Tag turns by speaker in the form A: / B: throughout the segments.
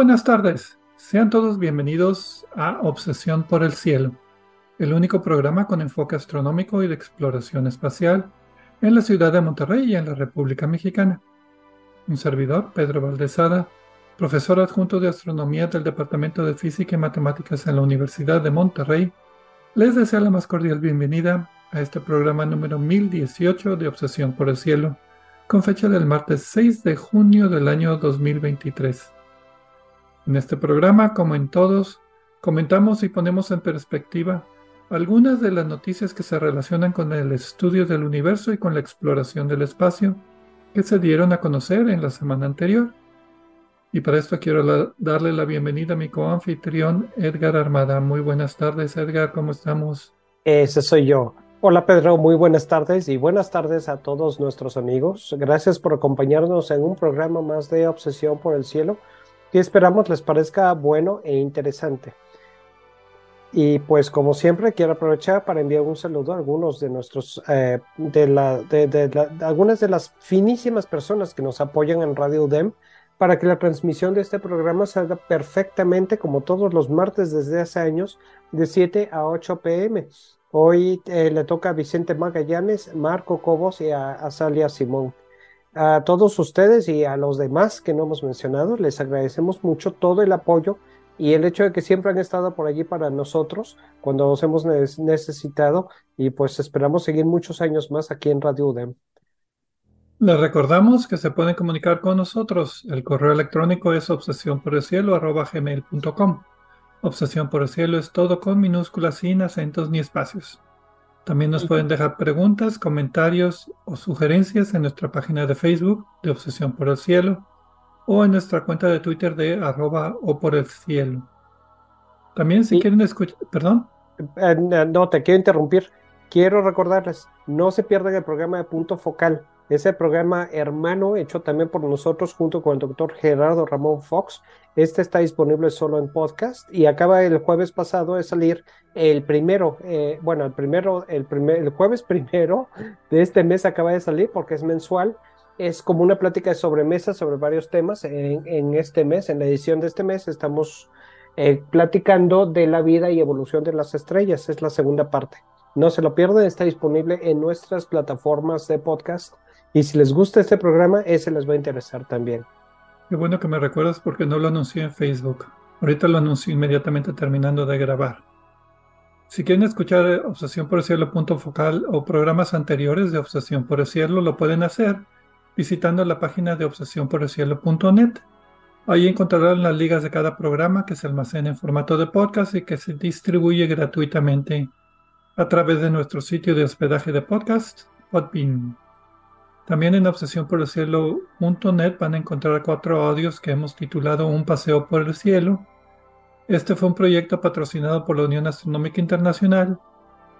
A: buenas tardes. Sean todos bienvenidos a Obsesión por el Cielo, el único programa con enfoque astronómico y de exploración espacial en la ciudad de Monterrey y en la República Mexicana. Un servidor, Pedro Valdezada, profesor adjunto de astronomía del Departamento de Física y Matemáticas en la Universidad de Monterrey, les desea la más cordial bienvenida a este programa número 1018 de Obsesión por el Cielo, con fecha del martes 6 de junio del año 2023. En este programa, como en todos, comentamos y ponemos en perspectiva algunas de las noticias que se relacionan con el estudio del universo y con la exploración del espacio que se dieron a conocer en la semana anterior. Y para esto quiero darle la bienvenida a mi coanfitrión Edgar Armada. Muy buenas tardes, Edgar, ¿cómo estamos?
B: Ese soy yo. Hola Pedro, muy buenas tardes y buenas tardes a todos nuestros amigos. Gracias por acompañarnos en un programa más de Obsesión por el Cielo que esperamos les parezca bueno e interesante. Y pues como siempre quiero aprovechar para enviar un saludo a algunos de nuestros, eh, de, la, de, algunas de las finísimas personas que nos apoyan en Radio UDEM para que la transmisión de este programa salga perfectamente como todos los martes desde hace años de 7 a 8 pm. Hoy eh, le toca a Vicente Magallanes, Marco Cobos y a, a Salia Simón. A todos ustedes y a los demás que no hemos mencionado, les agradecemos mucho todo el apoyo y el hecho de que siempre han estado por allí para nosotros cuando nos hemos necesitado y pues esperamos seguir muchos años más aquí en Radio UDEM.
A: Les recordamos que se pueden comunicar con nosotros. El correo electrónico es obsesión por. Obsesión por el cielo es todo con minúsculas sin acentos ni espacios. También nos pueden dejar preguntas, comentarios o sugerencias en nuestra página de Facebook de Obsesión por el Cielo o en nuestra cuenta de Twitter de arroba o por el cielo. También si quieren escuchar, perdón.
B: Eh, no, te quiero interrumpir. Quiero recordarles, no se pierdan el programa de Punto Focal ese programa hermano hecho también por nosotros junto con el doctor Gerardo Ramón Fox. Este está disponible solo en podcast y acaba el jueves pasado de salir el primero, eh, bueno, el primero, el primer, el jueves primero de este mes acaba de salir porque es mensual. Es como una plática de sobremesa sobre varios temas. En, este mes, en la edición de este mes, estamos eh, platicando de la vida y evolución de las estrellas. Es la segunda parte. No se lo pierdan, está disponible en nuestras plataformas de podcast y si les gusta este programa, ese les va a interesar también.
A: Qué bueno que me recuerdas porque no lo anuncié en Facebook. Ahorita lo anuncio inmediatamente terminando de grabar. Si quieren escuchar Obsesión por el Cielo punto focal o programas anteriores de Obsesión por el Cielo, lo pueden hacer visitando la página de obsesiónporelcielo.net. Ahí encontrarán las ligas de cada programa que se almacena en formato de podcast y que se distribuye gratuitamente a través de nuestro sitio de hospedaje de podcast, Podbean. También en Obsesión por el Cielo.net van a encontrar cuatro audios que hemos titulado Un paseo por el cielo. Este fue un proyecto patrocinado por la Unión Astronómica Internacional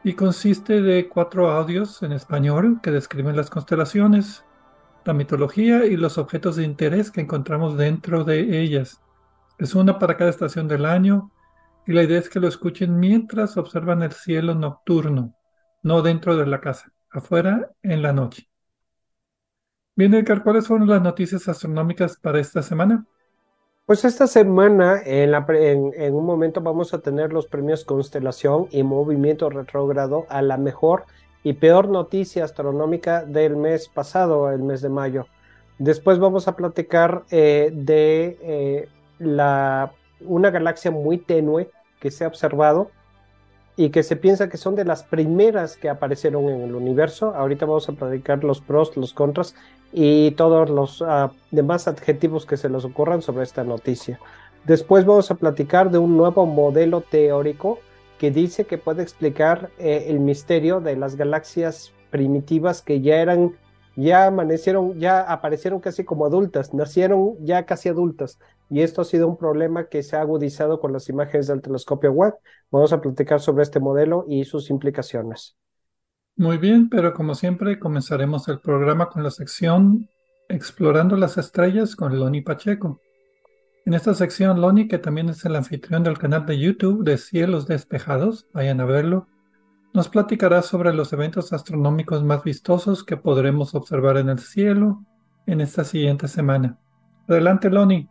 A: y consiste de cuatro audios en español que describen las constelaciones, la mitología y los objetos de interés que encontramos dentro de ellas. Es una para cada estación del año y la idea es que lo escuchen mientras observan el cielo nocturno, no dentro de la casa, afuera en la noche. Bien, Edgar, ¿cuáles fueron las noticias astronómicas para esta semana?
B: Pues esta semana, en, un momento, vamos a tener los premios Constelación y Movimiento Retrógrado a la mejor y peor noticia astronómica del mes pasado, el mes de mayo. Después vamos a platicar eh, de eh, la, una galaxia muy tenue que se ha observado y que se piensa que son de las primeras que aparecieron en el universo. Ahorita vamos a platicar los pros, los contras y todos los ah, demás adjetivos que se les ocurran sobre esta noticia. Después vamos a platicar de un nuevo modelo teórico que dice que puede explicar eh, el misterio de las galaxias primitivas que ya eran ya amanecieron, ya aparecieron casi como adultas, nacieron ya casi adultas. Y esto ha sido un problema que se ha agudizado con las imágenes del telescopio Webb. Vamos a platicar sobre este modelo y sus implicaciones.
A: Muy bien, pero como siempre comenzaremos el programa con la sección Explorando las Estrellas con Loni Pacheco. En esta sección, Loni, que también es el anfitrión del canal de YouTube de Cielos Despejados, vayan a verlo, nos platicará sobre los eventos astronómicos más vistosos que podremos observar en el cielo en esta siguiente semana. Adelante, Loni.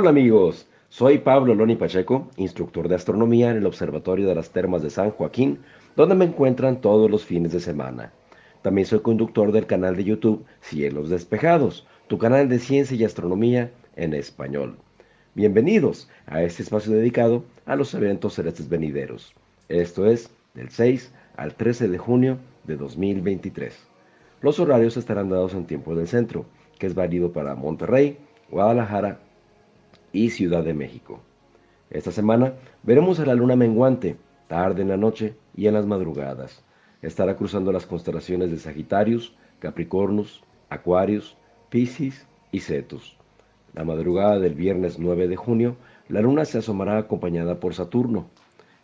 C: Hola amigos, soy Pablo Loni Pacheco, instructor de astronomía en el Observatorio de las Termas de San Joaquín, donde me encuentran todos los fines de semana. También soy conductor del canal de YouTube Cielos Despejados, tu canal de ciencia y astronomía en español. Bienvenidos a este espacio dedicado a los eventos celestes venideros. Esto es del 6 al 13 de junio de 2023. Los horarios estarán dados en tiempo del centro, que es válido para Monterrey, Guadalajara y Ciudad de México. Esta semana veremos a la luna menguante, tarde en la noche y en las madrugadas estará cruzando las constelaciones de Sagitarius, Capricornus, Aquarius, Piscis y Cetus. La madrugada del viernes 9 de junio, la luna se asomará acompañada por Saturno.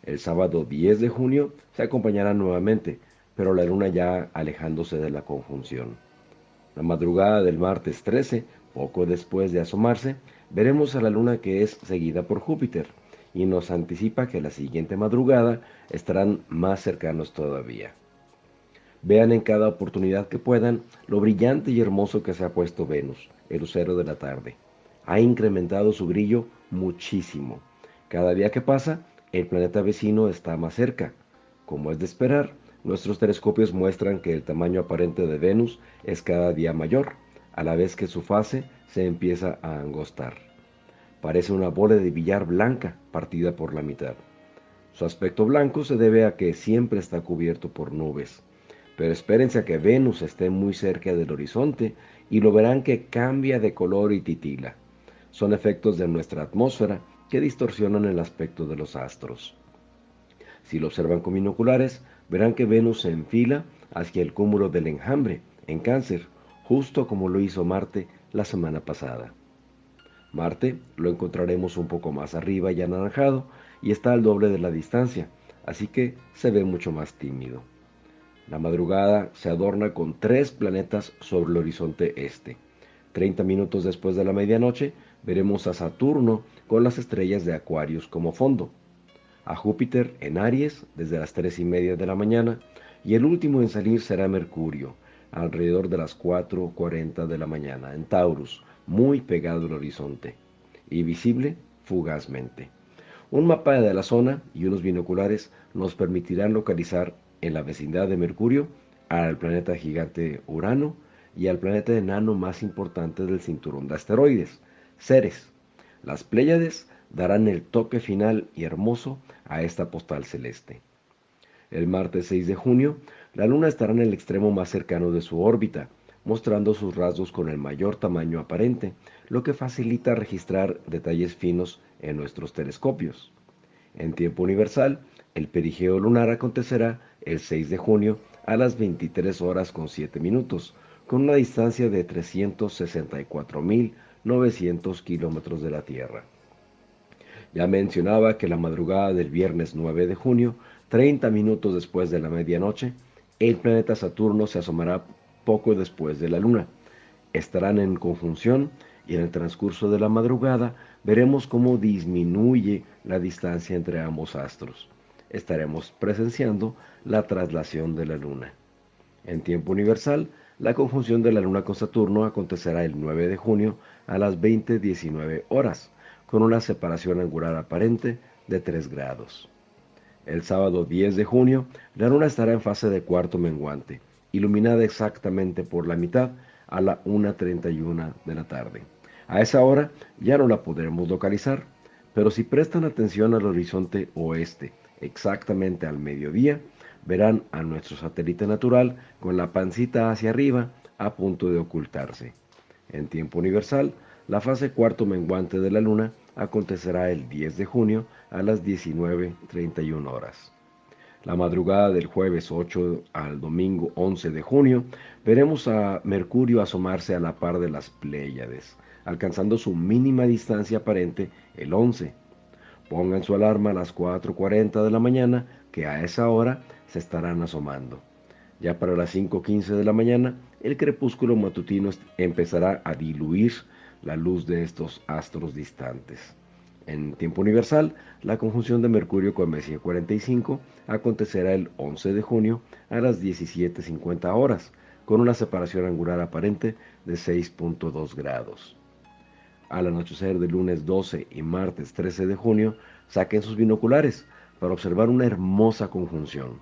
C: El sábado 10 de junio se acompañará nuevamente, pero la luna ya alejándose de la conjunción. La madrugada del martes 13, poco después de asomarse, veremos a la luna que es seguida por Júpiter y nos anticipa que la siguiente madrugada estarán más cercanos todavía. Vean en cada oportunidad que puedan lo brillante y hermoso que se ha puesto Venus, el lucero de la tarde. Ha incrementado su brillo muchísimo. Cada día que pasa, el planeta vecino está más cerca. Como es de esperar, nuestros telescopios muestran que el tamaño aparente de Venus es cada día mayor, a la vez que su fase se empieza a angostar. Parece una bola de billar blanca partida por la mitad. Su aspecto blanco se debe a que siempre está cubierto por nubes pero espérense a que Venus esté muy cerca del horizonte y lo verán que cambia de color y titila. Son efectos de nuestra atmósfera que distorsionan el aspecto de los astros. Si lo observan con binoculares, verán que Venus se enfila hacia el cúmulo del enjambre, en cáncer, justo como lo hizo Marte la semana pasada. Marte lo encontraremos un poco más arriba y anaranjado y está al doble de la distancia, así que se ve mucho más tímido. La madrugada se adorna con tres planetas sobre el horizonte este. Treinta minutos después de la medianoche veremos a Saturno con las estrellas de Acuarios como fondo, a Júpiter en Aries desde las tres y media de la mañana y el último en salir será Mercurio alrededor de las 4.40 de la mañana en Taurus, muy pegado al horizonte y visible fugazmente. Un mapa de la zona y unos binoculares nos permitirán localizar en la vecindad de Mercurio al planeta gigante Urano y al planeta enano más importante del cinturón de asteroides, Ceres. Las Pléyades darán el toque final y hermoso a esta postal celeste. El martes 6 de junio, la Luna estará en el extremo más cercano de su órbita, mostrando sus rasgos con el mayor tamaño aparente, lo que facilita registrar detalles finos en nuestros telescopios. En tiempo universal, el perigeo lunar acontecerá el 6 de junio a las 23 horas con 7 minutos, con una distancia de 364.900 kilómetros de la Tierra. Ya mencionaba que la madrugada del viernes 9 de junio, 30 minutos después de la medianoche, el planeta Saturno se asomará poco después de la Luna. Estarán en conjunción y en el transcurso de la madrugada veremos cómo disminuye la distancia entre ambos astros estaremos presenciando la traslación de la Luna. En tiempo universal, la conjunción de la Luna con Saturno acontecerá el 9 de junio a las 20.19 horas, con una separación angular aparente de 3 grados. El sábado 10 de junio, la Luna estará en fase de cuarto menguante, iluminada exactamente por la mitad a la 1.31 de la tarde. A esa hora ya no la podremos localizar, pero si prestan atención al horizonte oeste, exactamente al mediodía, verán a nuestro satélite natural con la pancita hacia arriba a punto de ocultarse. En tiempo universal, la fase cuarto menguante de la luna acontecerá el 10 de junio a las 19.31 horas. La madrugada del jueves 8 al domingo 11 de junio, veremos a Mercurio asomarse a la par de las Pléyades, alcanzando su mínima distancia aparente el 11. Pongan su alarma a las 4.40 de la mañana, que a esa hora se estarán asomando. Ya para las 5.15 de la mañana, el crepúsculo matutino empezará a diluir la luz de estos astros distantes. En tiempo universal, la conjunción de Mercurio con Messier 45 acontecerá el 11 de junio a las 17.50 horas, con una separación angular aparente de 6.2 grados. Al anochecer del lunes 12 y martes 13 de junio, saquen sus binoculares para observar una hermosa conjunción.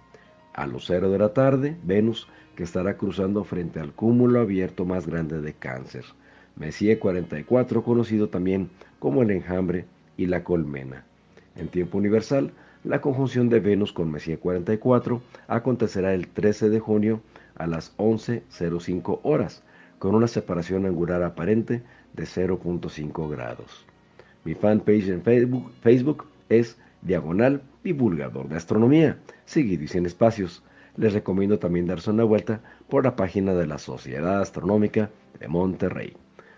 C: A los 0 de la tarde, Venus, que estará cruzando frente al cúmulo abierto más grande de Cáncer, Messier 44, conocido también como el enjambre y la colmena. En tiempo universal, la conjunción de Venus con Messier 44 acontecerá el 13 de junio a las 11.05 horas, con una separación angular aparente de 0.5 grados. Mi fanpage en Facebook, es Diagonal Divulgador de Astronomía, seguido y sin espacios. Les recomiendo también darse una vuelta por la página de la Sociedad Astronómica de Monterrey.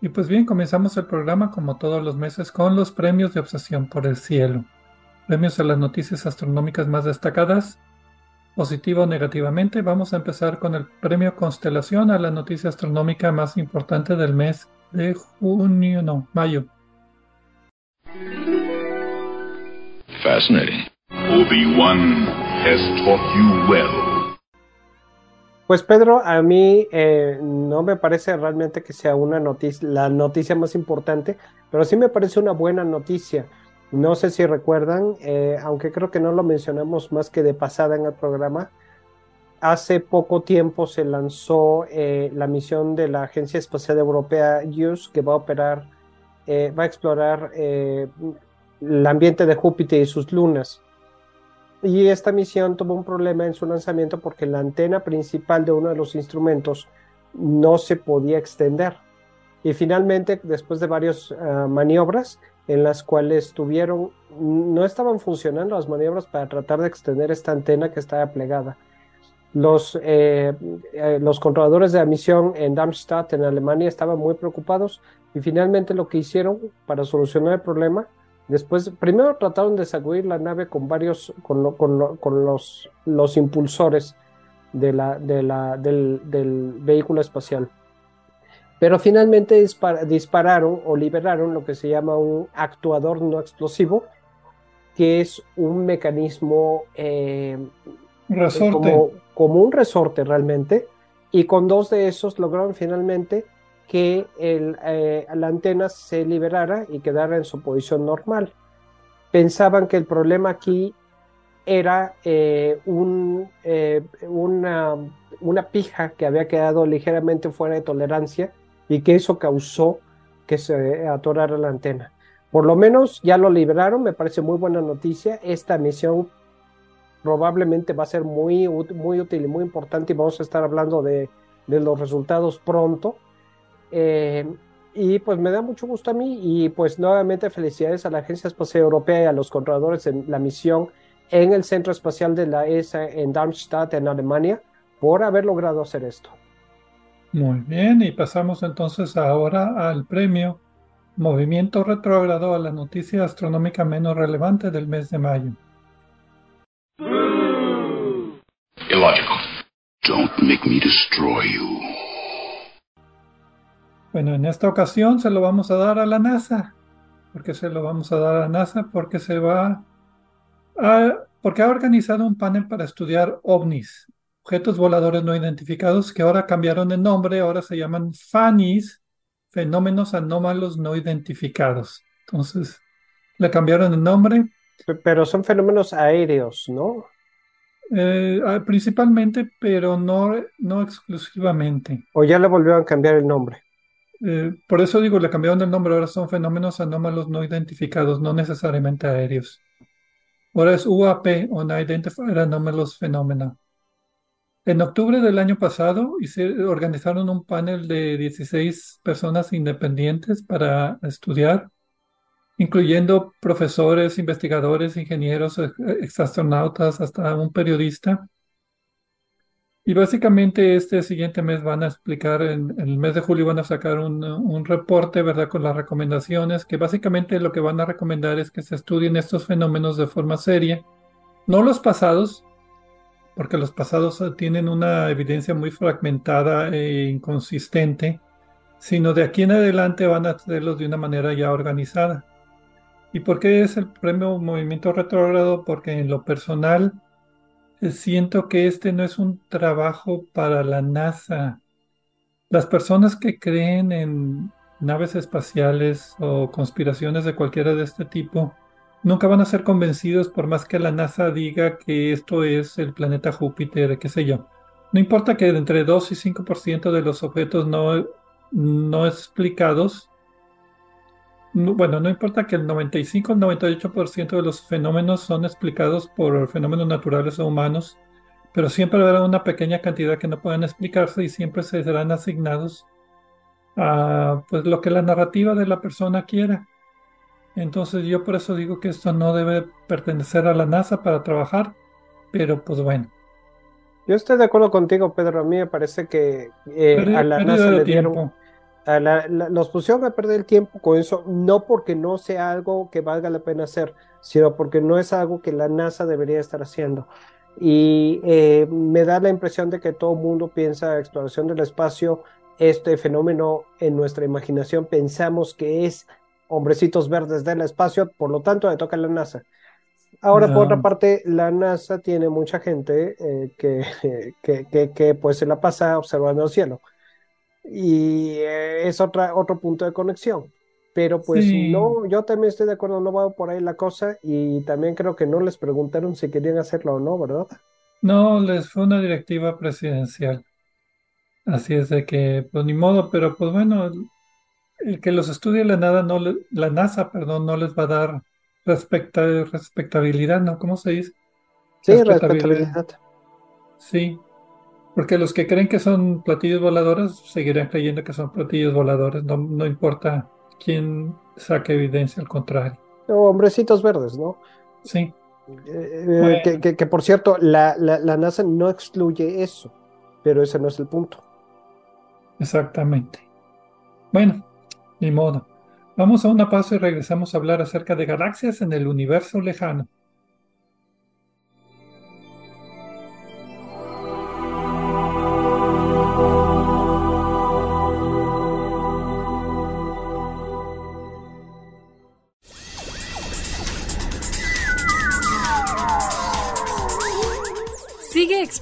A: Y pues bien, comenzamos el programa como todos los meses con los premios de obsesión por el cielo. Premios a las noticias astronómicas más destacadas, positivo o negativamente. Vamos a empezar con el premio Constelación a la noticia astronómica más importante del mes de junio, no, mayo.
D: Fascinating. Obi-Wan has taught you well.
B: Pues Pedro, a mí eh, no me parece realmente que sea una noticia, la noticia más importante, pero sí me parece una buena noticia. No sé si recuerdan, eh, aunque creo que no lo mencionamos más que de pasada en el programa, hace poco tiempo se lanzó eh, la misión de la Agencia Espacial Europea JUICE que va a operar, va a explorar el ambiente de Júpiter y sus lunas. Y esta misión tuvo un problema en su lanzamiento porque la antena principal de uno de los instrumentos no se podía extender. Y finalmente, después de varias ah, maniobras en las cuales tuvieron, no estaban funcionando las maniobras para tratar de extender esta antena que estaba plegada. Eh, eh, los controladores de la misión en Darmstadt, en Alemania, estaban muy preocupados y finalmente lo que hicieron para solucionar el problema Después, primero trataron de sacudir la nave con varios, con, con, los, los impulsores de la, de la, del, del, vehículo espacial. Pero finalmente dispararon o liberaron lo que se llama un actuador no explosivo, que es un mecanismo
A: eh, resorte.
B: Como, como un resorte realmente, y con dos de esos lograron finalmente que eh, la antena se liberara y quedara en su posición normal. Pensaban que el problema aquí era eh, eh, una, una, pija que había quedado ligeramente fuera de tolerancia y que eso causó que se atorara la antena. Por lo menos ya lo liberaron, me parece muy buena noticia. Esta misión probablemente va a ser muy, muy útil y muy importante y vamos a estar hablando de, de los resultados pronto. Eh, y pues me da mucho gusto a mí y pues nuevamente felicidades a la Agencia Espacial Europea y a los controladores en la misión en el Centro Espacial de la ESA en Darmstadt, en Alemania, por haber logrado hacer esto.
A: Muy bien, y pasamos entonces ahora al premio Movimiento Retrógrado a la noticia astronómica menos relevante del mes de mayo.
D: Illogical. Don't make me destroy you.
A: Bueno, en esta ocasión se lo vamos a dar a la NASA. ¿Por qué se lo vamos a dar a la NASA? Porque se va a, porque ha organizado un panel para estudiar ovnis, objetos voladores no identificados, que ahora cambiaron de nombre, ahora se llaman FANIS, fenómenos anómalos no identificados. Entonces, le cambiaron el nombre.
B: Pero son fenómenos aéreos, ¿no?
A: Eh, principalmente, pero no, no exclusivamente.
B: ¿O ya le volvieron a cambiar el nombre?
A: Eh, por eso digo, le cambiaron el nombre, ahora son fenómenos anómalos no identificados, no necesariamente aéreos. Ahora es UAP, Unidentified Anomalous Phenomena. En octubre del año pasado organizaron un panel de 16 personas independientes para estudiar, incluyendo profesores, investigadores, ingenieros, exastronautas, hasta un periodista. Y básicamente este siguiente mes van a explicar, en, el mes de julio van a sacar un, un, reporte, ¿verdad? Con las recomendaciones, que básicamente lo que van a recomendar es que se estudien estos fenómenos de forma seria, no los pasados, porque los pasados eh, tienen una evidencia muy fragmentada e inconsistente, sino de aquí en adelante van a hacerlos de una manera ya organizada. ¿Y por qué es el premio Movimiento Retrógrado? Porque en lo personal siento que este no es un trabajo para la NASA. Las personas que creen en naves espaciales o conspiraciones de cualquiera de este tipo, nunca van a ser convencidos por más que la NASA diga que esto es el planeta Júpiter, qué sé yo. No importa que entre 2 y 5% de los objetos no, no explicados, bueno, no importa que el 95 o 98% de los fenómenos son explicados por fenómenos naturales o humanos, pero siempre habrá una pequeña cantidad que no pueden explicarse y siempre se serán asignados a pues, lo que la narrativa de la persona quiera. Entonces yo por eso digo que esto no debe pertenecer a la NASA para trabajar, pero pues bueno.
B: Yo estoy de acuerdo contigo, Pedro. A mí me parece que eh, a la NASA le dieron, los pusieron a perder el tiempo con eso, no porque no sea algo que valga la pena hacer, sino porque no es algo que la NASA debería estar haciendo. Y eh, me da la impresión de que todo el mundo piensa exploración del espacio, este fenómeno en nuestra imaginación pensamos que es hombrecitos verdes del espacio, por lo tanto le toca a la NASA. Ahora, por otra parte, la NASA tiene mucha gente eh, que, que, que, pues se la pasa observando el cielo. Y eh, es otra, otro punto de conexión. Pero pues no, yo también estoy de acuerdo, no va por ahí la cosa y también creo que no les preguntaron si querían hacerlo o no, ¿verdad?
A: No, les fue una directiva presidencial. Así es de que, pues ni modo, pero pues bueno, el que los estudie la, nada no la NASA, perdón, no les va a dar respecta, respectabilidad, ¿no? ¿Cómo se dice?
B: Sí, respectabilidad.
A: Sí, porque los que creen que son platillos voladores seguirán creyendo que son platillos voladores, no, no importa quién saque evidencia, al contrario.
B: hombrecitos verdes, ¿no?
A: Sí.
B: Eh, eh, que, que, por cierto, la, la, la NASA no excluye eso, pero ese no es el punto.
A: Exactamente. Bueno, ni modo. Vamos a una pausa y regresamos a hablar acerca de galaxias en el universo lejano.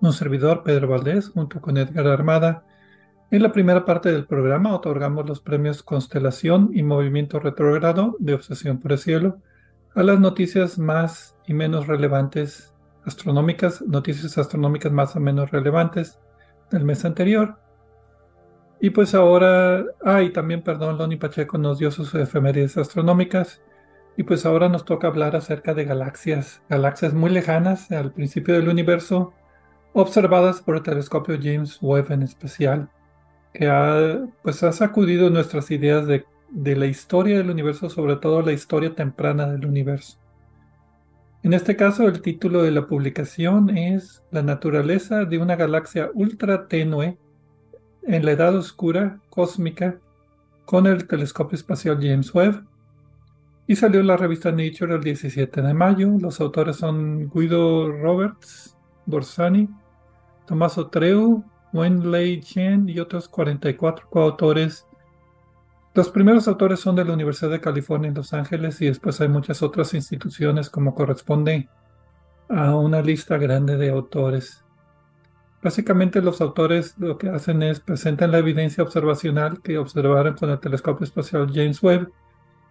A: Un servidor, Pedro Valdés, junto con Edgar Armada. En la primera parte del programa otorgamos los premios Constelación y Movimiento Retrógrado de Obsesión por el Cielo a las noticias más y menos relevantes astronómicas, noticias astronómicas más o menos relevantes del mes anterior. Y pues ahora, ah, también, perdón, Loni Pacheco nos dio sus efemérides astronómicas. Y pues ahora nos toca hablar acerca de galaxias, galaxias muy lejanas al principio del universo, observadas por el telescopio James Webb en especial, que ha, pues ha sacudido nuestras ideas de, de la historia del universo, sobre todo la historia temprana del universo. En este caso, el título de la publicación es La naturaleza de una galaxia ultra tenue en la edad oscura cósmica con el telescopio espacial James Webb y salió en la revista Nature el 17 de mayo. Los autores son Guido Roberts, Borsani, Tommaso Treu, Wenlei Chen y otros 44 coautores. Los primeros autores son de la Universidad de California en Los Ángeles y después hay muchas otras instituciones como corresponde a una lista grande de autores. Básicamente los autores lo que hacen es presentan la evidencia observacional que observaron con el telescopio espacial James Webb,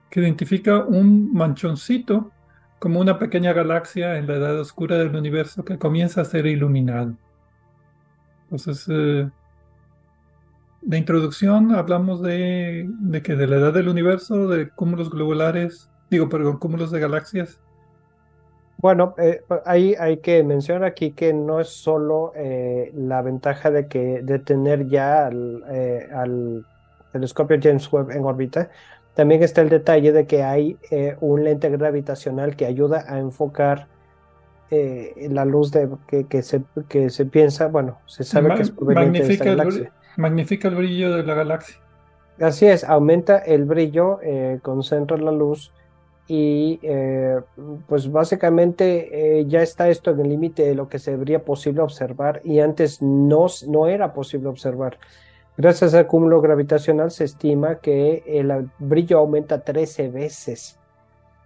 A: que identifica un manchoncito como una pequeña galaxia en la edad oscura del universo que comienza a ser iluminado. Entonces, eh, de introducción hablamos de, que de la edad del universo, de cúmulos globulares, digo, perdón, cúmulos de galaxias,
B: bueno, eh, hay, que mencionar aquí que no es solo eh, la ventaja de que de tener ya al, eh, al, telescopio James Webb en órbita, también está el detalle de que hay un lente gravitacional que ayuda a enfocar eh, la luz de, que, que, se, que se piensa, bueno, se sabe que es proveniente de esta galaxia.
A: El, magnifica el brillo de la galaxia.
B: Así es, aumenta el brillo, concentra la luz y eh, pues básicamente eh, ya está esto en el límite de lo que sería posible observar y antes no, no era posible observar. Gracias al cúmulo gravitacional se estima que el brillo aumenta 13 veces.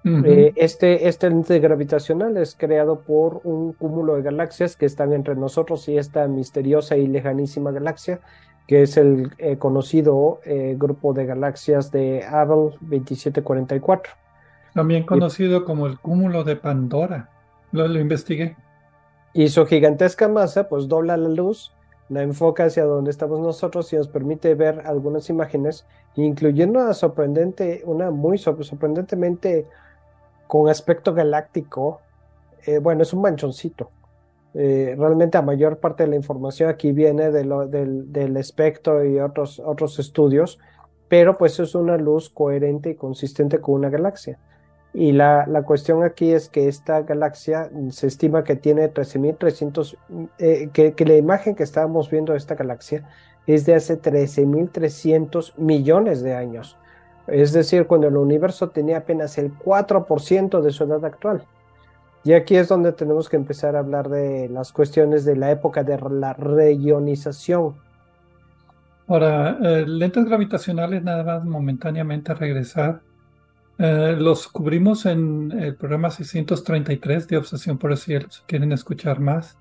B: Uh -huh. eh, este, este lente gravitacional es creado por un cúmulo de galaxias que están entre nosotros y esta misteriosa y lejanísima galaxia, que es el eh, conocido eh, grupo de galaxias de Abel 2744.
A: También conocido como el cúmulo de Pandora. Lo, lo, investigué.
B: Y su gigantesca masa, pues dobla la luz, la enfoca hacia donde estamos nosotros y nos permite ver algunas imágenes, incluyendo una sorprendente, una muy sorprendentemente con aspecto galáctico. Eh, bueno, es un manchoncito. Eh, realmente la mayor parte de la información aquí viene de lo, del, espectro y otros, otros estudios, pero pues es una luz coherente y consistente con una galaxia. Y la, la, cuestión aquí es que esta galaxia se estima que tiene 13.300, eh, que, que, la imagen que estábamos viendo de esta galaxia es de hace 13.300 millones de años. Es decir, cuando el universo tenía apenas el 4% de su edad actual. Y aquí es donde tenemos que empezar a hablar de las cuestiones de la época de la reionización.
A: Ahora, eh, lentes gravitacionales nada más momentáneamente regresar eh, los cubrimos en el programa 633 de Obsesión por el Cielo, si quieren escuchar más.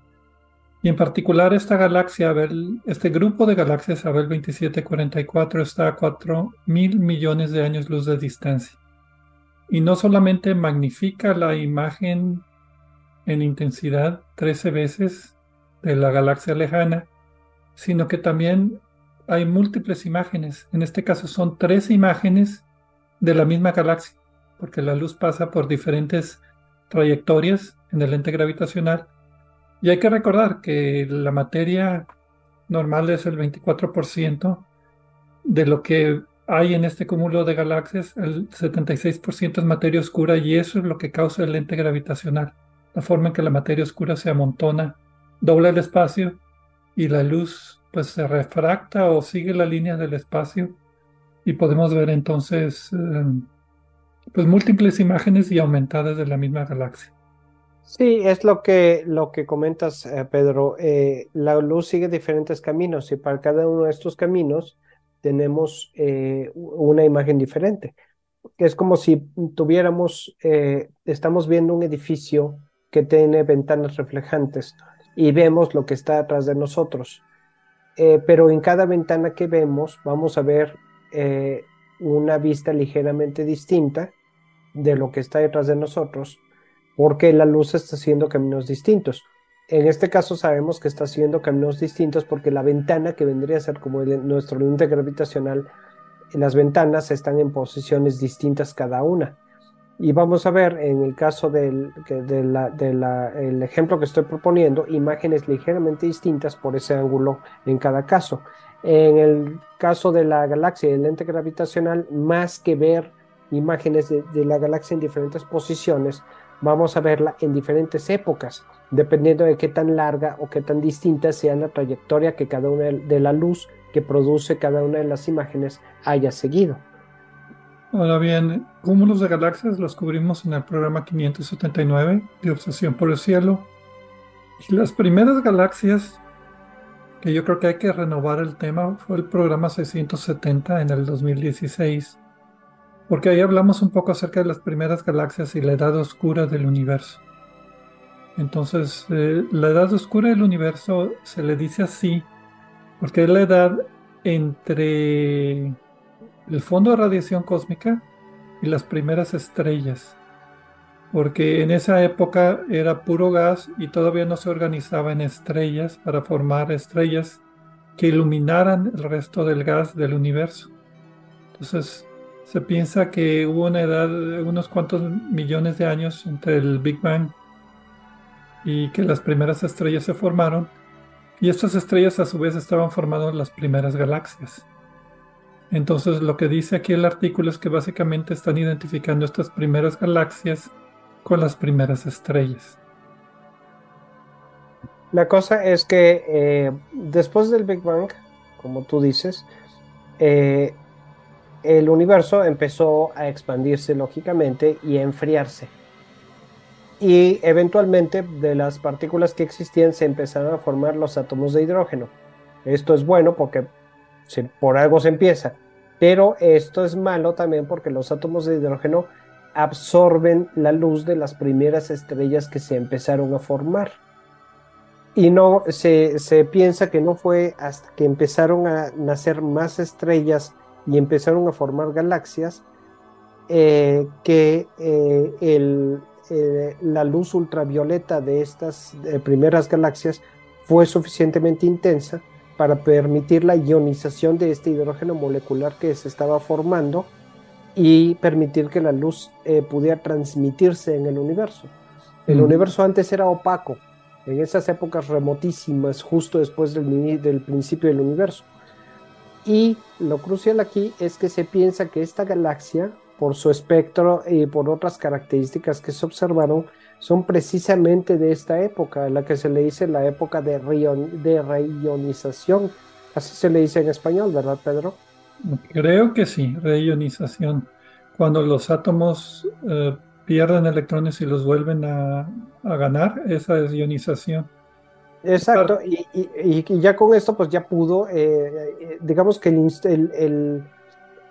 A: Y en particular esta galaxia, Abel, este grupo de galaxias Abel 2744 está a 4 mil millones de años luz de distancia. Y no solamente magnifica la imagen en intensidad 13 veces de la galaxia lejana, sino que también hay múltiples imágenes. En este caso son tres imágenes de la misma galaxia, porque la luz pasa por diferentes trayectorias en el lente gravitacional. Y hay que recordar que la materia normal es el 24% de lo que hay en este cúmulo de galaxias, el 76% es materia oscura y eso es lo que causa el lente gravitacional, la forma en que la materia oscura se amontona, dobla el espacio y la luz pues se refracta o sigue la línea del espacio. Y podemos ver entonces eh, pues múltiples imágenes y aumentadas de la misma galaxia.
B: Sí, es lo que, lo que comentas, eh, Pedro. Eh, la luz sigue diferentes caminos y para cada uno de estos caminos tenemos eh, una imagen diferente. es como si tuviéramos, eh, estamos viendo un edificio que tiene ventanas reflejantes y vemos lo que está atrás de nosotros. Pero en cada ventana que vemos vamos a ver una vista ligeramente distinta de lo que está detrás de nosotros, porque la luz está haciendo caminos distintos. En este caso sabemos que está haciendo caminos distintos porque la ventana, que vendría a ser como nuestro lente gravitacional, las ventanas están en posiciones distintas cada una. Y vamos a ver en el caso del de ejemplo que estoy proponiendo, imágenes ligeramente distintas por ese ángulo en cada caso. En el caso de la galaxia y el lente gravitacional, más que ver imágenes de, la galaxia en diferentes posiciones, vamos a verla en diferentes épocas, dependiendo de qué tan larga o qué tan distinta sea la trayectoria que cada una de la luz que produce cada una de las imágenes haya seguido.
A: Ahora bien, cúmulos de galaxias los cubrimos en el programa 579 de Obsesión por el Cielo. Y las primeras galaxias, que yo creo que hay que renovar el tema, fue el programa 670 en el 2016, porque ahí hablamos un poco acerca de las primeras galaxias y la edad oscura del universo. Entonces, eh, la edad oscura del universo se le dice así porque es la edad entre el fondo de radiación cósmica y las primeras estrellas. Porque en esa época era puro gas y todavía no se organizaba en estrellas para formar estrellas que iluminaran el resto del gas del universo. Entonces se piensa que hubo una edad de unos cuantos millones de años entre el Big Bang y que las primeras estrellas se formaron y estas estrellas a su vez estaban formando las primeras galaxias. Entonces lo que dice aquí el artículo es que básicamente están identificando estas primeras galaxias con las primeras estrellas.
B: La cosa es que eh, después del Big Bang, como tú dices, eh, el universo empezó a expandirse lógicamente y a enfriarse y eventualmente de las partículas que existían se empezaron a formar los átomos de hidrógeno. Esto es bueno porque por algo se empieza, pero esto es malo también porque los átomos de hidrógeno absorben la luz de las primeras estrellas que se empezaron a formar. Y no se, se piensa que no fue hasta que empezaron a nacer más estrellas y empezaron a formar galaxias eh, que eh, el, eh, la luz ultravioleta de estas primeras galaxias fue suficientemente intensa para permitir la ionización de este hidrógeno molecular que se estaba formando y permitir que la luz pudiera transmitirse en el universo. El universo antes era opaco, en esas épocas remotísimas, justo después del, del principio del universo. Y lo crucial aquí es que se piensa que esta galaxia por su espectro y por otras características que se observaron, son precisamente de esta época, la que se le dice la época de, de reionización. Así se le dice en español, ¿verdad, Pedro?
A: Creo que sí, reionización. Cuando los átomos eh, pierden electrones y los vuelven a, ganar, esa es ionización.
B: Exacto, y, ya con esto pues ya pudo, eh, eh, digamos que el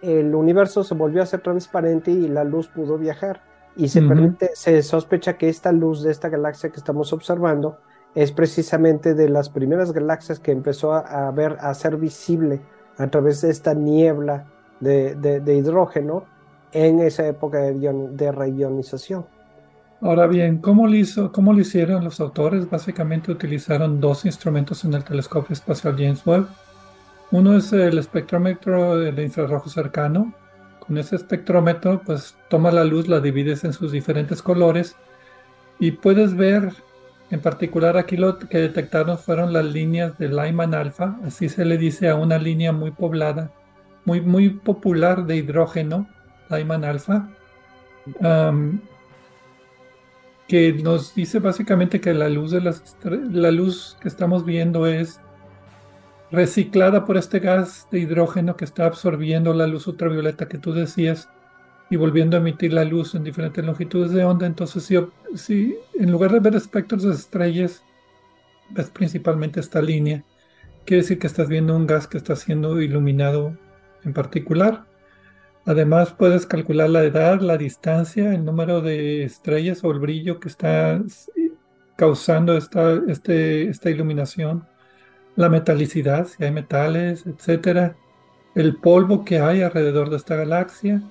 B: el universo se volvió a ser transparente y la luz pudo viajar. Y se, permite, se sospecha que esta luz de esta galaxia que estamos observando es precisamente de las primeras galaxias que empezó a, ver, a ser visible a través de esta niebla de, hidrógeno en esa época de, de reionización.
A: Ahora bien, ¿cómo lo, hizo, ¿cómo lo hicieron los autores? Básicamente utilizaron dos instrumentos en el telescopio espacial James Webb uno es el espectrómetro del infrarrojo cercano. Con ese espectrómetro, pues toma la luz, la divides en sus diferentes colores y puedes ver, en particular aquí lo que detectaron fueron las líneas de Lyman alfa, así se le dice a una línea muy poblada, muy, muy popular de hidrógeno, Lyman alfa, que nos dice básicamente que la luz, de las, la luz que estamos viendo es reciclada por este gas de hidrógeno que está absorbiendo la luz ultravioleta que tú decías y volviendo a emitir la luz en diferentes longitudes de onda. Entonces, si, si en lugar de ver espectros de estrellas, ves principalmente esta línea, quiere decir que estás viendo un gas que está siendo iluminado en particular. Además, puedes calcular la edad, la distancia, el número de estrellas o el brillo que está causando esta, este, esta iluminación, la metalicidad, si hay metales, etcétera, el polvo que hay alrededor de esta galaxia.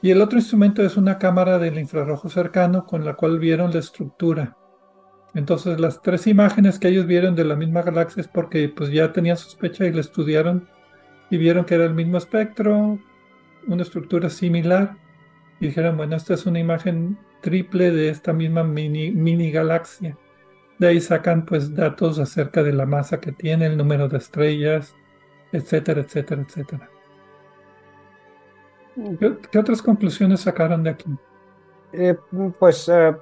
A: Y el otro instrumento es una cámara del infrarrojo cercano con la cual vieron la estructura. Entonces las tres imágenes que ellos vieron de la misma galaxia es porque pues ya tenían sospecha y la estudiaron y vieron que era el mismo espectro, una estructura similar y dijeron, bueno, esta es una imagen triple de esta misma mini, mini galaxia. De ahí sacan pues datos acerca de la masa que tiene, el número de estrellas, etcétera, etcétera, etcétera. ¿Qué, otras conclusiones sacaron de aquí?
B: Eh, pues eh,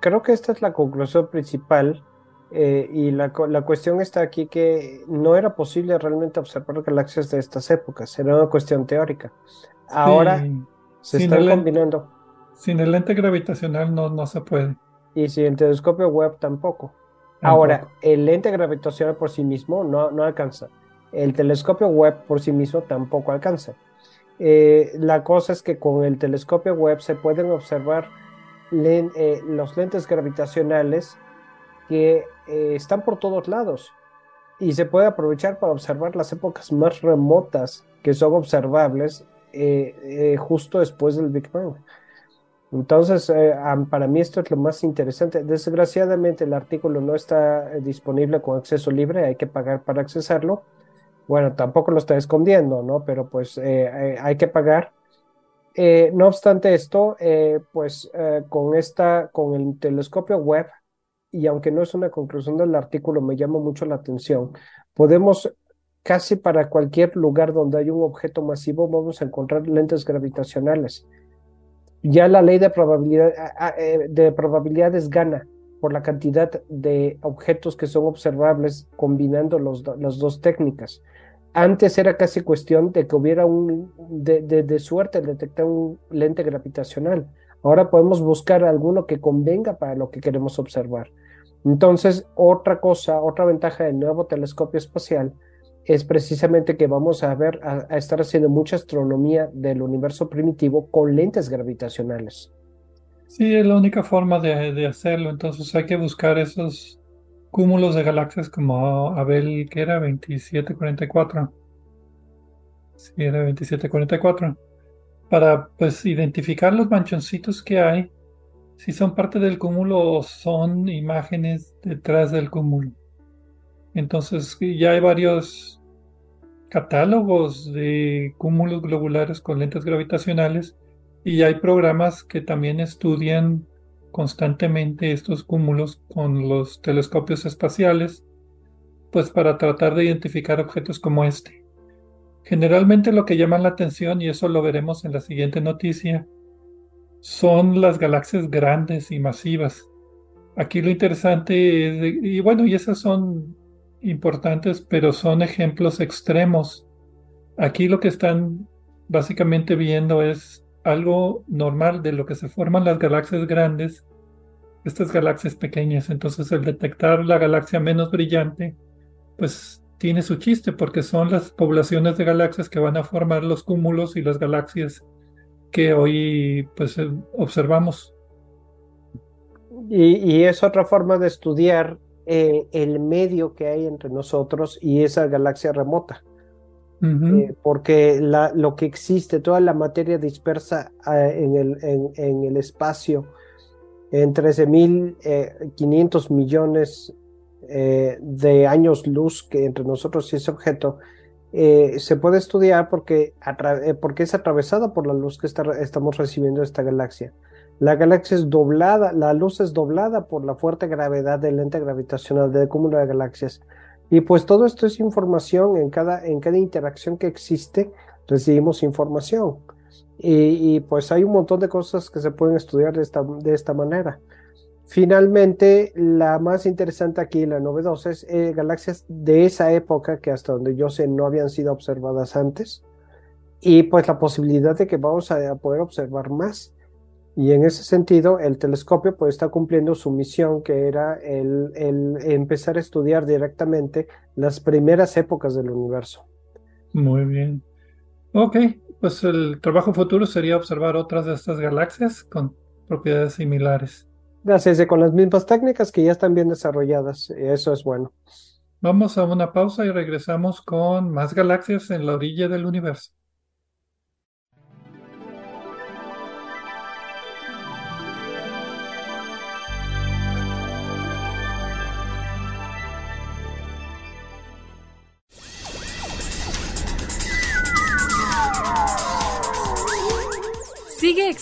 B: creo que esta es la conclusión principal eh, y la, la, cuestión está aquí que no era posible realmente observar galaxias de estas épocas, era una cuestión teórica. Ahora se están combinando.
A: Sin el lente gravitacional no, no se puede.
B: Y sin el telescopio web tampoco. Ahora, el lente gravitacional por sí mismo no, no alcanza. El telescopio web por sí mismo tampoco alcanza. Eh, la cosa es que con el telescopio web se pueden observar eh, los lentes gravitacionales que eh, están por todos lados y se puede aprovechar para observar las épocas más remotas que son observables justo después del Big Bang. Entonces, eh, para mí esto es lo más interesante. Desgraciadamente el artículo no está eh, disponible con acceso libre, hay que pagar para accesarlo. Bueno, tampoco lo está escondiendo, ¿no? Pero pues eh, hay que pagar. no obstante esto, pues con esta, con el telescopio web, y aunque no es una conclusión del artículo, me llama mucho la atención, podemos casi para cualquier lugar donde hay un objeto masivo, vamos a encontrar lentes gravitacionales ya la ley de, probabilidad, eh, de probabilidades gana por la cantidad de objetos que son observables combinando los, las dos técnicas. Antes era casi cuestión de que hubiera un, de, de, suerte detectar un lente gravitacional. Ahora podemos buscar alguno que convenga para lo que queremos observar. Entonces, otra cosa, otra ventaja del nuevo telescopio espacial es precisamente que vamos a ver, a, estar haciendo mucha astronomía del universo primitivo con lentes gravitacionales.
A: Sí, es la única forma de, hacerlo. Entonces hay que buscar esos cúmulos de galaxias como Abel, que era 2744. Sí, era 2744. Para pues identificar los manchoncitos que hay, si son parte del cúmulo o son imágenes detrás del cúmulo. Entonces ya hay varios catálogos de cúmulos globulares con lentes gravitacionales y hay programas que también estudian constantemente estos cúmulos con los telescopios espaciales, pues para tratar de identificar objetos como este. Generalmente lo que llama la atención, y eso lo veremos en la siguiente noticia, son las galaxias grandes y masivas. Aquí lo interesante es, y bueno, y esas son importantes, pero son ejemplos extremos. Aquí lo que están básicamente viendo es algo normal de lo que se forman las galaxias grandes, estas galaxias pequeñas. Entonces el detectar la galaxia menos brillante, pues tiene su chiste porque son las poblaciones de galaxias que van a formar los cúmulos y las galaxias que hoy pues observamos.
B: Y, y, es otra forma de estudiar eh, el medio que hay entre nosotros y esa galaxia remota. Eh, porque la, lo que existe, toda la materia dispersa eh, en, el, en, el espacio, en 13.500 millones de años luz que entre nosotros y ese objeto, se puede estudiar porque, porque es atravesada por la luz que estamos recibiendo de esta galaxia. La galaxia es doblada, la luz es doblada por la fuerte gravedad del lente gravitacional del cúmulo de galaxias. Y pues todo esto es información, en cada, en cada interacción que existe recibimos información. Y, pues hay un montón de cosas que se pueden estudiar de esta, de esta manera. Finalmente, la más interesante aquí, la novedosa, es eh, galaxias de esa época que hasta donde yo sé no habían sido observadas antes. Y pues la posibilidad de que vamos a poder observar más. Y en ese sentido, el telescopio pues está cumpliendo su misión, que era el, empezar a estudiar directamente las primeras épocas del universo.
A: Muy bien. Ok, Pues el trabajo futuro sería observar otras de estas galaxias con propiedades similares.
B: Gracias, y con las mismas técnicas que ya están bien desarrolladas. Eso es bueno.
A: Vamos a una pausa y regresamos con más galaxias en la orilla del universo.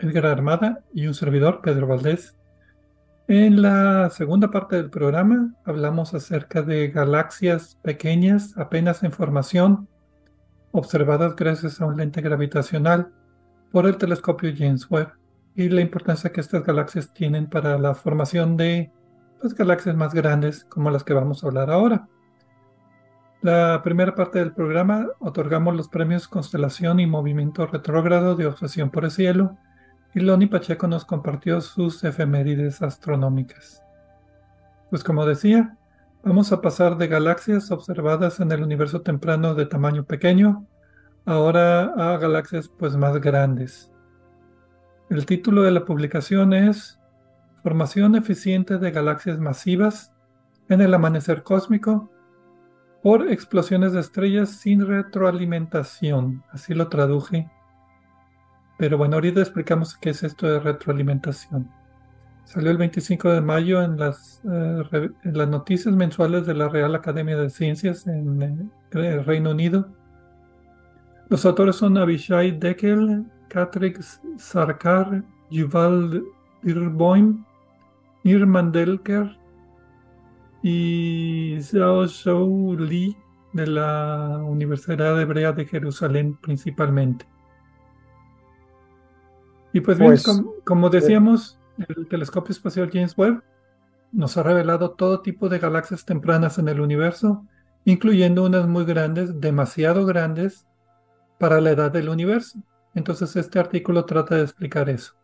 A: Edgar Armada y un servidor, Pedro Valdés. En la segunda parte del programa hablamos acerca de galaxias pequeñas, apenas en formación, observadas gracias a un lente gravitacional por el telescopio James Webb y la importancia que estas galaxias tienen para la formación de pues, galaxias más grandes como las que vamos a hablar ahora. La primera parte del programa otorgamos los premios Constelación y Movimiento Retrógrado de Obsesión por el Cielo y Pacheco nos compartió sus efemérides astronómicas. Pues como decía, vamos a pasar de galaxias observadas en el universo temprano de tamaño pequeño, ahora a galaxias pues más grandes. El título de la publicación es Formación eficiente de galaxias masivas en el amanecer cósmico por explosiones de estrellas sin retroalimentación, así lo traduje pero bueno, ahorita explicamos qué es esto de retroalimentación. Salió el 25 de mayo en las, eh, noticias mensuales de la Real Academia de Ciencias en eh, el Reino Unido. Los autores son Avishai Deckel, Katrick Sarkar, Yuval Dirboim, Nir Mandelker y Zhao Shou Li de la Universidad Hebrea de Jerusalén principalmente. Y pues bien,
B: Pues,
A: como, decíamos, el telescopio espacial James Webb nos ha revelado todo tipo de galaxias tempranas en el universo, incluyendo unas muy grandes, demasiado grandes para la edad del universo. Entonces este artículo trata de explicar eso.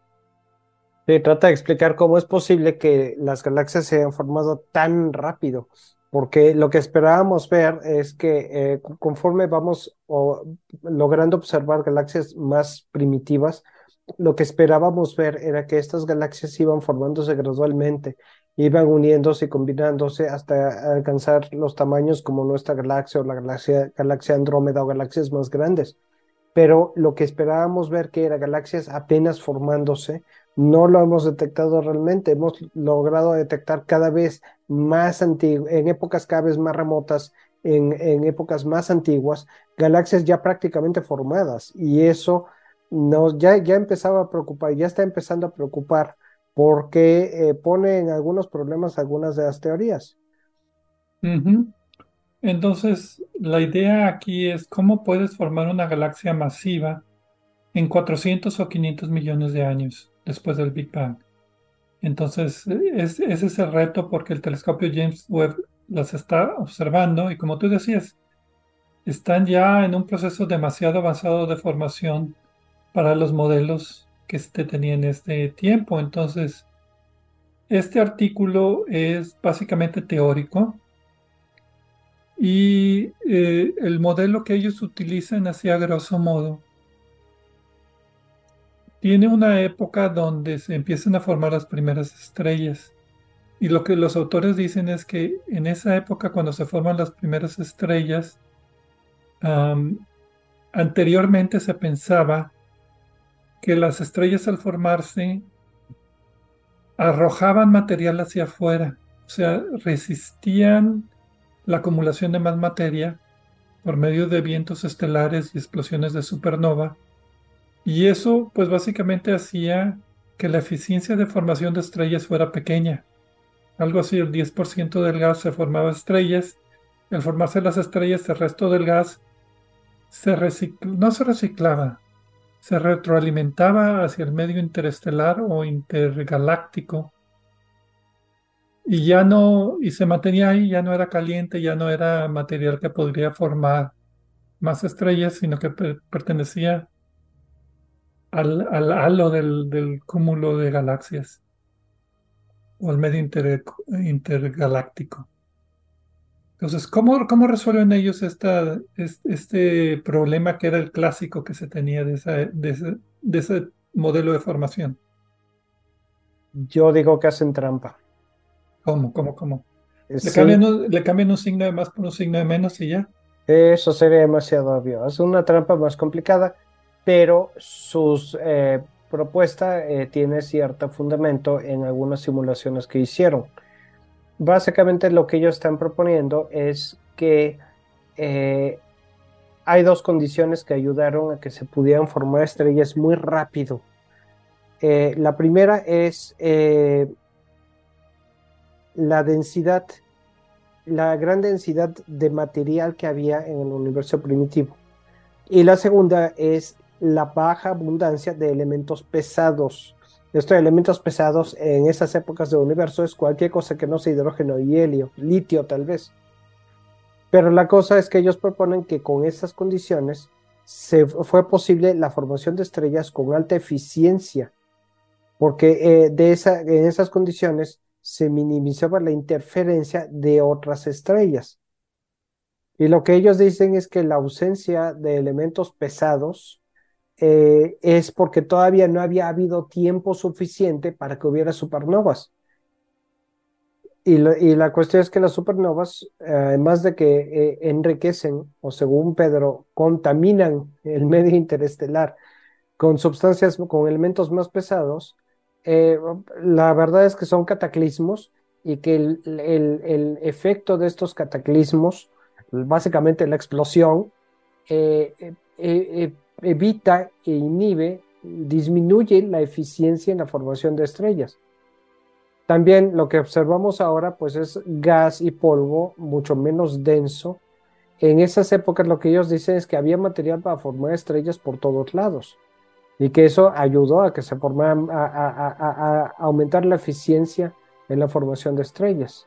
B: Se trata de explicar cómo es posible que las galaxias se hayan formado tan rápido, porque lo que esperábamos ver es que eh, conforme vamos o, logrando observar galaxias más primitivas, lo que esperábamos ver era que estas galaxias iban formándose gradualmente, iban uniéndose y combinándose hasta alcanzar los tamaños como nuestra galaxia o la galaxia, galaxia Andrómeda o galaxias más grandes. Pero lo que esperábamos ver que era galaxias apenas formándose, no lo hemos detectado realmente. Hemos logrado detectar cada vez más antiguas, en épocas cada vez más remotas, en, en épocas más antiguas, galaxias ya prácticamente formadas. Y eso nos, ya, ya empezaba a preocupar, ya está empezando a preocupar porque eh, pone en algunos problemas algunas de las teorías.
A: Entonces, la idea aquí es cómo puedes formar una galaxia masiva en 400 o 500 millones de años después del Big Bang. Entonces, es, ese es el reto porque el telescopio James Webb las está observando y como tú decías, están ya en un proceso demasiado avanzado de formación para los modelos que se tenían en este tiempo. Entonces, este artículo es básicamente teórico y eh, el modelo que ellos utilizan así a grosso modo tiene una época donde se empiezan a formar las primeras estrellas. Y lo que los autores dicen es que en esa época, cuando se forman las primeras estrellas, anteriormente se pensaba que las estrellas al formarse arrojaban material hacia afuera, o sea, resistían la acumulación de más materia por medio de vientos estelares y explosiones de supernova, y eso pues básicamente hacía que la eficiencia de formación de estrellas fuera pequeña. Algo así, el 10% del gas se formaba estrellas, al formarse las estrellas el resto del gas no se reciclaba, se retroalimentaba hacia el medio interestelar o intergaláctico y ya no, y se mantenía ahí, ya no era caliente, ya no era material que podría formar más estrellas, sino que pertenecía al, halo del, cúmulo de galaxias o al medio intergaláctico. Entonces, ¿cómo, ¿cómo, resuelven ellos esta, este, problema que era el clásico que se tenía de, ese, de ese modelo de formación?
B: Yo digo que hacen trampa.
A: ¿Cómo, cómo, cómo? ¿Le, cambian un, ¿Le, cambian un, signo de más por un signo de menos y ya?
B: Eso sería demasiado obvio. Es una trampa más complicada, pero su eh, propuesta eh, tiene cierto fundamento en algunas simulaciones que hicieron básicamente lo que ellos están proponiendo es que eh, hay dos condiciones que ayudaron a que se pudieran formar estrellas muy rápido. Eh, la primera es eh, la densidad, la gran densidad de material que había en el universo primitivo. Y la segunda es la baja abundancia de elementos pesados estos elementos pesados en esas épocas del universo es cualquier cosa que no sea hidrógeno y helio, litio tal vez. Pero la cosa es que ellos proponen que con esas condiciones se fue posible la formación de estrellas con alta eficiencia, porque eh, de esa, en esas condiciones se minimizaba la interferencia de otras estrellas. Y lo que ellos dicen es que la ausencia de elementos pesados eh, es porque todavía no había habido tiempo suficiente para que hubiera supernovas. Y, la cuestión es que las supernovas, además de que eh, enriquecen, o según Pedro, contaminan el medio interestelar con sustancias, con elementos más pesados, eh, la verdad es que son cataclismos y que el, el efecto de estos cataclismos, básicamente la explosión, evita e inhibe, disminuye la eficiencia en la formación de estrellas. También lo que observamos ahora pues es gas y polvo mucho menos denso. En esas épocas lo que ellos dicen es que había material para formar estrellas por todos lados y que eso ayudó a que se formaran, a, aumentar la eficiencia en la formación de estrellas.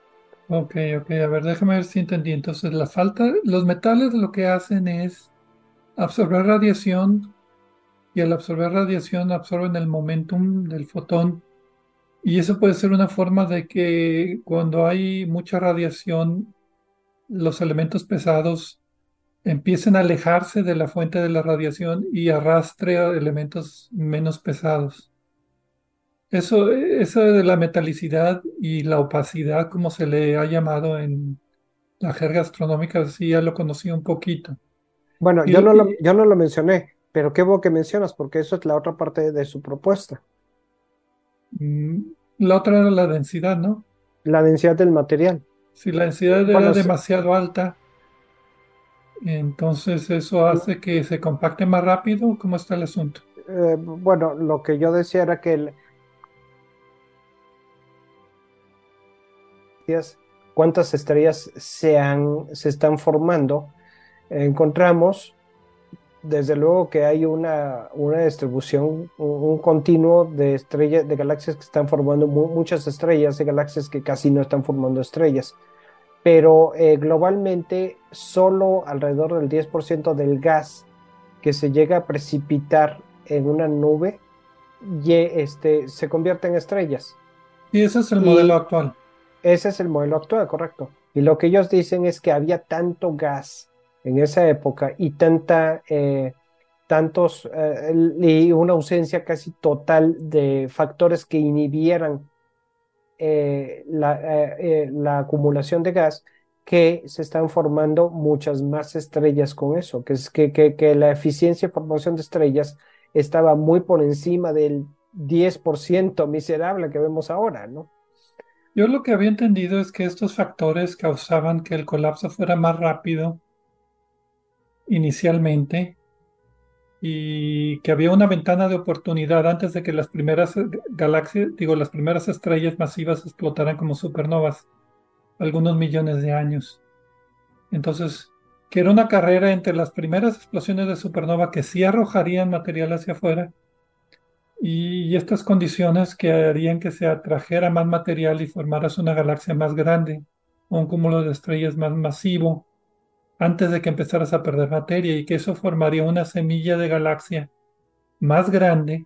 A: Ok, ok, a ver, déjame ver si entendí. Entonces, la falta, los metales lo que hacen es absorber radiación y al absorber radiación absorben el momentum del fotón y eso puede ser una forma de que cuando hay mucha radiación los elementos pesados empiecen a alejarse de la fuente de la radiación y arrastre a elementos menos pesados. Eso, eso de la metalicidad y la opacidad, como se le ha llamado en la jerga astronómica, sí ya lo conocí un poquito.
B: Bueno, yo, no lo, yo no lo mencioné, pero qué bueno que mencionas, porque eso es la otra parte de su propuesta.
A: Mm, la otra era la densidad, ¿no?
B: La densidad del material.
A: Si la densidad era demasiado alta, entonces eso hace que se compacte más rápido. ¿Cómo está el asunto?
B: Eh, bueno, lo que yo decía era que el... cuántas estrellas se, han, se están formando encontramos desde luego que hay una, una distribución, un, continuo de estrellas, de galaxias que están formando muchas estrellas, y galaxias que casi no están formando estrellas. pero eh, globalmente solo alrededor del 10% del gas que se llega a precipitar en una nube este, se convierte en estrellas.
A: Y ese es el modelo actual.
B: Ese es el modelo actual, correcto. Y lo que ellos dicen es que había tanto gas en esa época y tanta, eh, tantos, eh, y una ausencia casi total de factores que inhibieran eh, la, acumulación de gas, que se están formando muchas más estrellas con eso, que es que, que la eficiencia de formación de estrellas estaba muy por encima del 10% miserable que vemos ahora, ¿no?
A: Yo lo que había entendido es que estos factores causaban que el colapso fuera más rápido inicialmente y que había una ventana de oportunidad antes de que las primeras galaxias, digo, las primeras estrellas masivas explotaran como supernovas, algunos millones de años. Entonces, que era una carrera entre las primeras explosiones de supernova que sí arrojarían material hacia afuera y, estas condiciones que harían que se atrajera más material y formaras una galaxia más grande un cúmulo de estrellas más masivo antes de que empezaras a perder materia y que eso formaría una semilla de galaxia más grande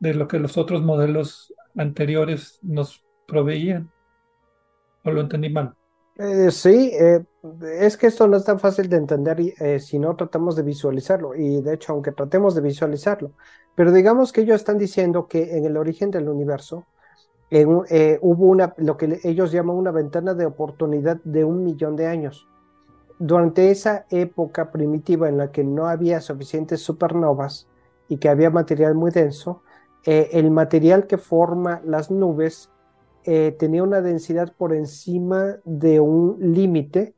A: de lo que los otros modelos anteriores nos proveían. ¿O lo entendí mal?
B: Eh, sí, eh, es que esto no es tan fácil de entender eh, si no tratamos de visualizarlo. Y de hecho, aunque tratemos de visualizarlo, pero digamos que ellos están diciendo que en el origen del universo hubo una, lo que ellos llaman una ventana de oportunidad de un millón de años. Durante esa época primitiva en la que no había suficientes supernovas y que había material muy denso, el material que forma las nubes eh, tenía una densidad por encima de un límite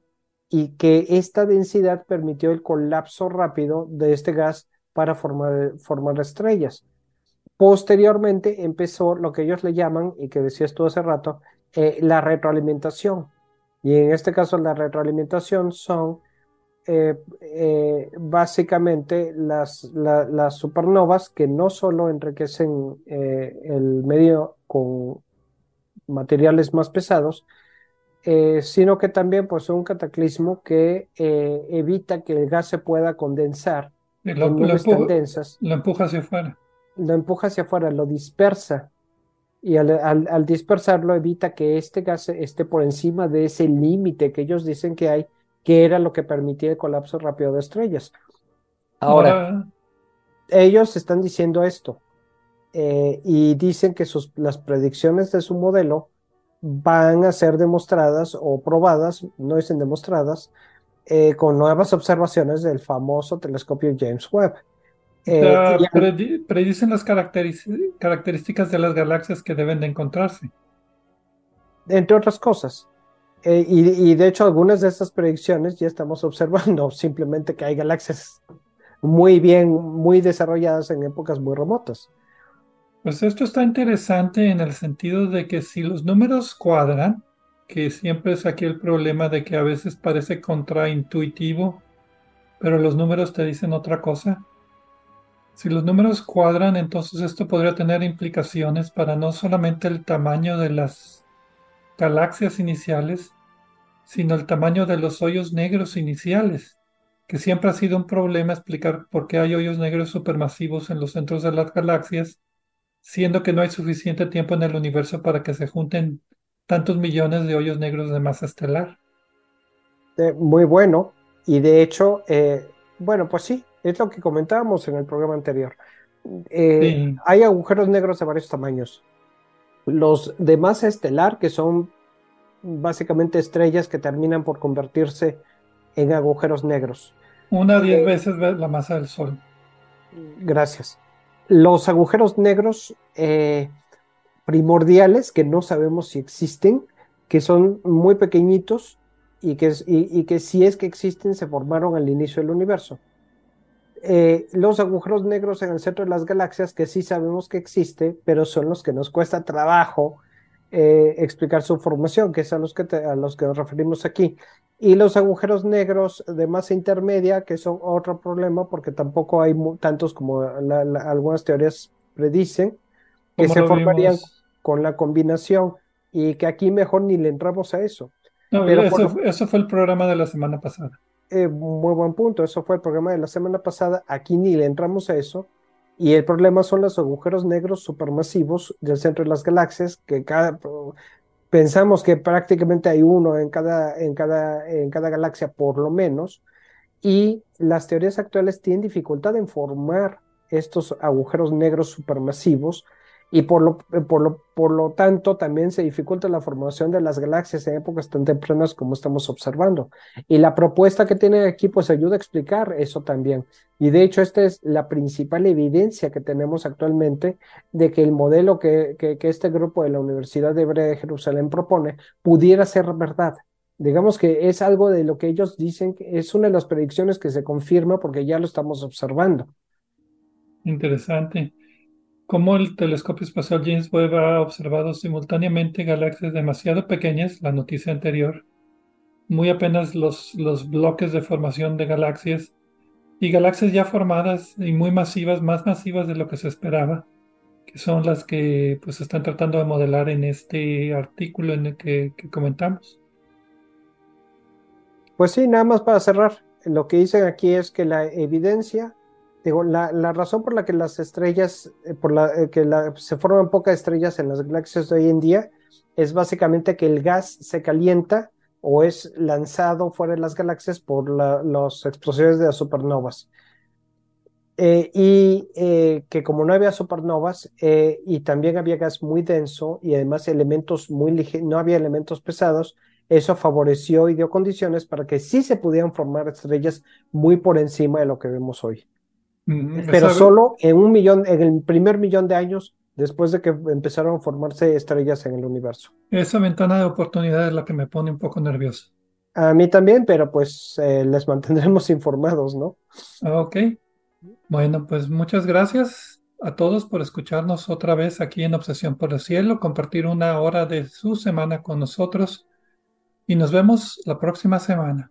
B: y que esta densidad permitió el colapso rápido de este gas para formar, formar estrellas. Posteriormente empezó lo que ellos le llaman, y que decías tú hace rato, eh, la retroalimentación. Y en este caso la retroalimentación son eh, básicamente las, las, supernovas que no solo enriquecen el medio con materiales más pesados, eh, sino que también pues, un cataclismo que eh, evita que el gas se pueda condensar
A: lo, en nubes tan densas. Lo empuja hacia afuera.
B: Lo empuja hacia afuera, lo dispersa. Y al, dispersarlo evita que este gas esté por encima de ese límite que ellos dicen que hay, que era lo que permitía el colapso rápido de estrellas. Ahora, ellos están diciendo esto. Eh, y dicen que sus, las predicciones de su modelo van a ser demostradas o probadas, no dicen demostradas, eh, con nuevas observaciones del famoso telescopio James Webb.
A: Eh, predicen las características de las galaxias que deben de encontrarse.
B: Entre otras cosas. y, y, de hecho algunas de estas predicciones ya estamos observando, simplemente que hay galaxias muy bien, muy desarrolladas en épocas muy remotas.
A: Pues esto está interesante en el sentido de que si los números cuadran, que siempre es aquí el problema de que a veces parece contraintuitivo, pero los números te dicen otra cosa. Si los números cuadran, entonces esto podría tener implicaciones para no solamente el tamaño de las galaxias iniciales, sino el tamaño de los hoyos negros iniciales, que siempre ha sido un problema explicar por qué hay hoyos negros supermasivos en los centros de las galaxias siendo que no hay suficiente tiempo en el universo para que se junten tantos millones de hoyos negros de masa estelar.
B: Eh, muy bueno, y de hecho, eh, bueno, pues sí, es lo que comentábamos en el programa anterior. Eh, hay agujeros negros de varios tamaños. Los de masa estelar, que son básicamente estrellas que terminan por convertirse en agujeros negros.
A: Una a diez veces la masa del Sol.
B: Gracias los agujeros negros eh, primordiales que no sabemos si existen, que son muy pequeñitos y que, y, que si es que existen se formaron al inicio del universo. Eh, los agujeros negros en el centro de las galaxias que sí sabemos que existe, pero son los que nos cuesta trabajo eh, explicar su formación, que es a los que, a los que nos referimos aquí. Y los agujeros negros de masa intermedia, que son otro problema porque tampoco hay tantos como algunas teorías predicen, que se formarían con la combinación y que aquí mejor ni le entramos a eso.
A: No, eso, fue el programa de la semana pasada.
B: Eh, muy buen punto, eso fue el programa de la semana pasada. Aquí ni le entramos a eso. Y el problema son los agujeros negros supermasivos del centro de las galaxias, que cada, pensamos que prácticamente hay uno en cada, en cada, en cada galaxia por lo menos, y las teorías actuales tienen dificultad en formar estos agujeros negros supermasivos y por lo, por, lo, por lo tanto también se dificulta la formación de las galaxias en épocas tan tempranas como estamos observando. Y la propuesta que tiene aquí pues ayuda a explicar eso también. Y de hecho esta es la principal evidencia que tenemos actualmente de que el modelo que, que, este grupo de la Universidad Hebrea de Jerusalén propone pudiera ser verdad. Digamos que es algo de lo que ellos dicen, que es una de las predicciones que se confirma porque ya lo estamos observando.
A: Interesante. Como el telescopio espacial James Webb ha observado simultáneamente galaxias demasiado pequeñas, la noticia anterior, muy apenas los, los bloques de formación de galaxias, y galaxias ya formadas y muy masivas, más masivas de lo que se esperaba, que son las que pues están tratando de modelar en este artículo en el que, que comentamos.
B: Pues sí, nada más para cerrar, lo que dicen aquí es que la evidencia Digo, la, razón por la que las estrellas, eh, por la eh, que se forman pocas estrellas en las galaxias de hoy en día, es básicamente que el gas se calienta o es lanzado fuera de las galaxias por las explosiones de las supernovas. Eh, y que como no había supernovas y también había gas muy denso y además elementos muy no había elementos pesados, eso favoreció y dio condiciones para que sí se pudieran formar estrellas muy por encima de lo que vemos hoy. Pero solo en un millón, en el primer millón de años después de que empezaron a formarse estrellas en el universo.
A: Esa ventana de oportunidad es la que me pone un poco nervioso.
B: A mí también, pero pues eh, les mantendremos informados, ¿no?
A: Ok. Bueno, pues muchas gracias a todos por escucharnos otra vez aquí en Obsesión por el Cielo, compartir una hora de su semana con nosotros y nos vemos la próxima semana.